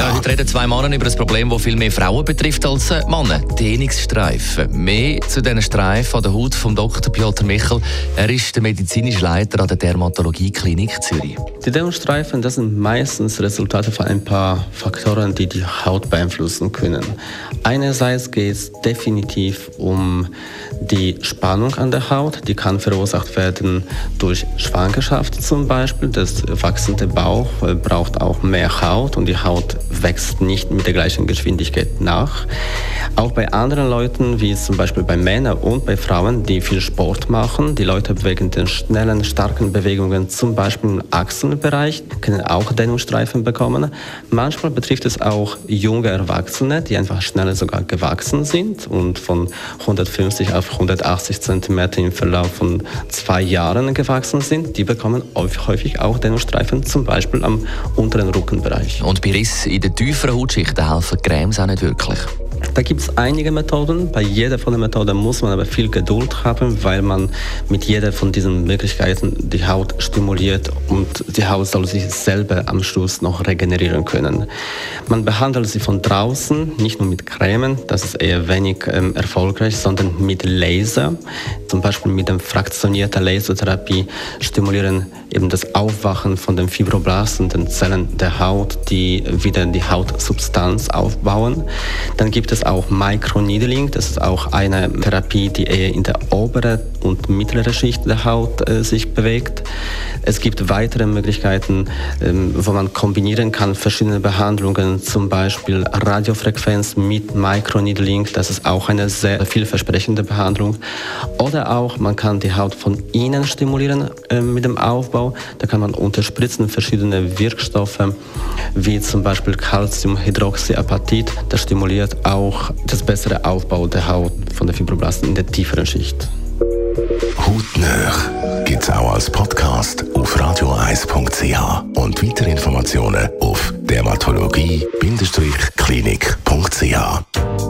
Ja, heute reden zwei Männer über ein Problem, das viel mehr Frauen betrifft als äh, Männer. Dehnungsstreifen. Mehr zu diesen Streifen an der Haut von Dr. Piotr Michel. Er ist der medizinische Leiter an der Dermatologie-Klinik Zürich. Die Dehnungsstreifen das sind meistens Resultate von ein paar Faktoren, die die Haut beeinflussen können. Einerseits geht es definitiv um die Spannung an der Haut. Die kann verursacht werden durch Schwangerschaft zum Beispiel. Das wachsende Bauch braucht auch mehr Haut und die Haut wächst nicht mit der gleichen Geschwindigkeit nach. Auch bei anderen Leuten, wie zum Beispiel bei Männern und bei Frauen, die viel Sport machen, die Leute wegen den schnellen, starken Bewegungen, zum Beispiel im Achselbereich, können auch Dehnungsstreifen bekommen. Manchmal betrifft es auch junge Erwachsene, die einfach schneller sogar gewachsen sind und von 150 auf 180 cm im Verlauf von zwei Jahren gewachsen sind. Die bekommen häufig auch Dehnungsstreifen, zum Beispiel am unteren Rückenbereich. Und bei Riss in den tieferen Hautschichten helfen Cremes auch nicht wirklich. Da gibt es einige Methoden. Bei jeder von den Methoden muss man aber viel Geduld haben, weil man mit jeder von diesen Möglichkeiten die Haut stimuliert und die Haut soll sich selber am Schluss noch regenerieren können. Man behandelt sie von draußen, nicht nur mit Cremen, das ist eher wenig ähm, erfolgreich, sondern mit Laser. Zum Beispiel mit der fraktionierten Lasertherapie stimulieren eben das Aufwachen von den Fibroblasten, den Zellen der Haut, die wieder die Hautsubstanz aufbauen. Dann gibt es auch Microneedling, das ist auch eine Therapie, die eher in der oberen und mittleren Schicht der Haut äh, sich bewegt. Es gibt weitere Möglichkeiten, ähm, wo man kombinieren kann verschiedene Behandlungen, zum Beispiel Radiofrequenz mit Microneedling, das ist auch eine sehr vielversprechende Behandlung. Oder auch, man kann die Haut von innen stimulieren äh, mit dem Aufbau. Da kann man unterspritzen verschiedene Wirkstoffe, wie zum Beispiel Calciumhydroxyapatit. Das stimuliert auch das bessere Aufbau der Haut von der Fibroblasten in der tieferen Schicht. Hautnöch gibt es auch als Podcast auf radioeis.ch und weitere Informationen auf dermatologie-klinik.ch.